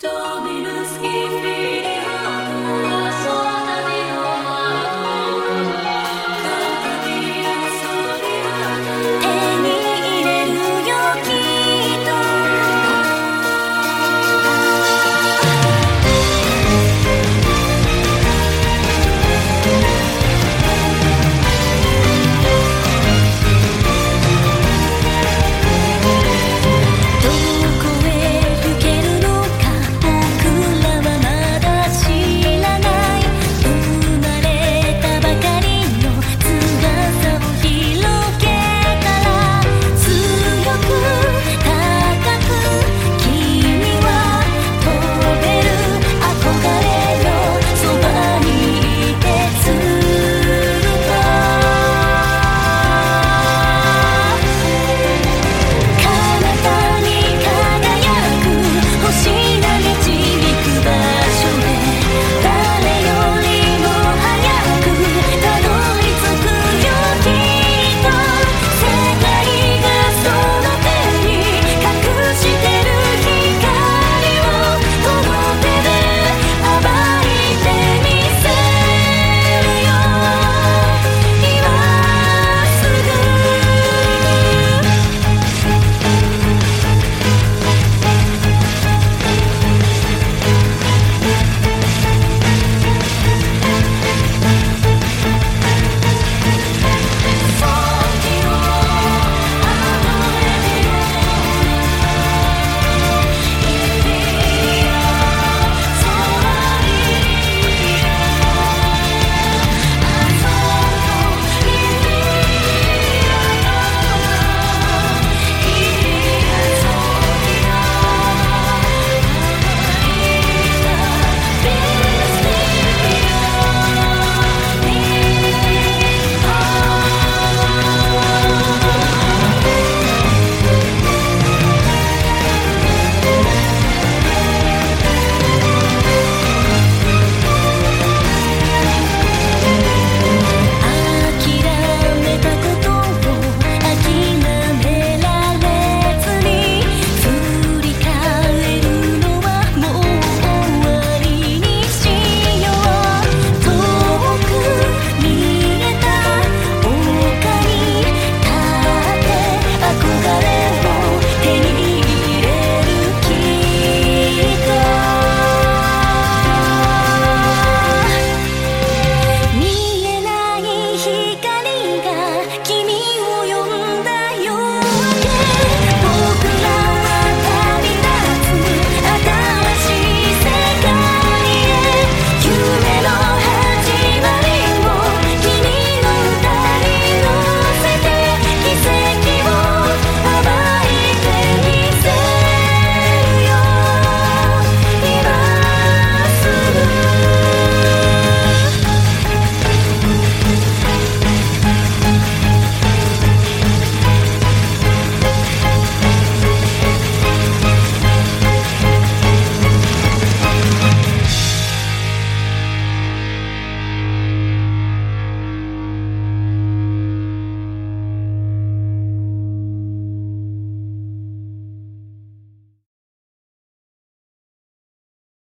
Don't.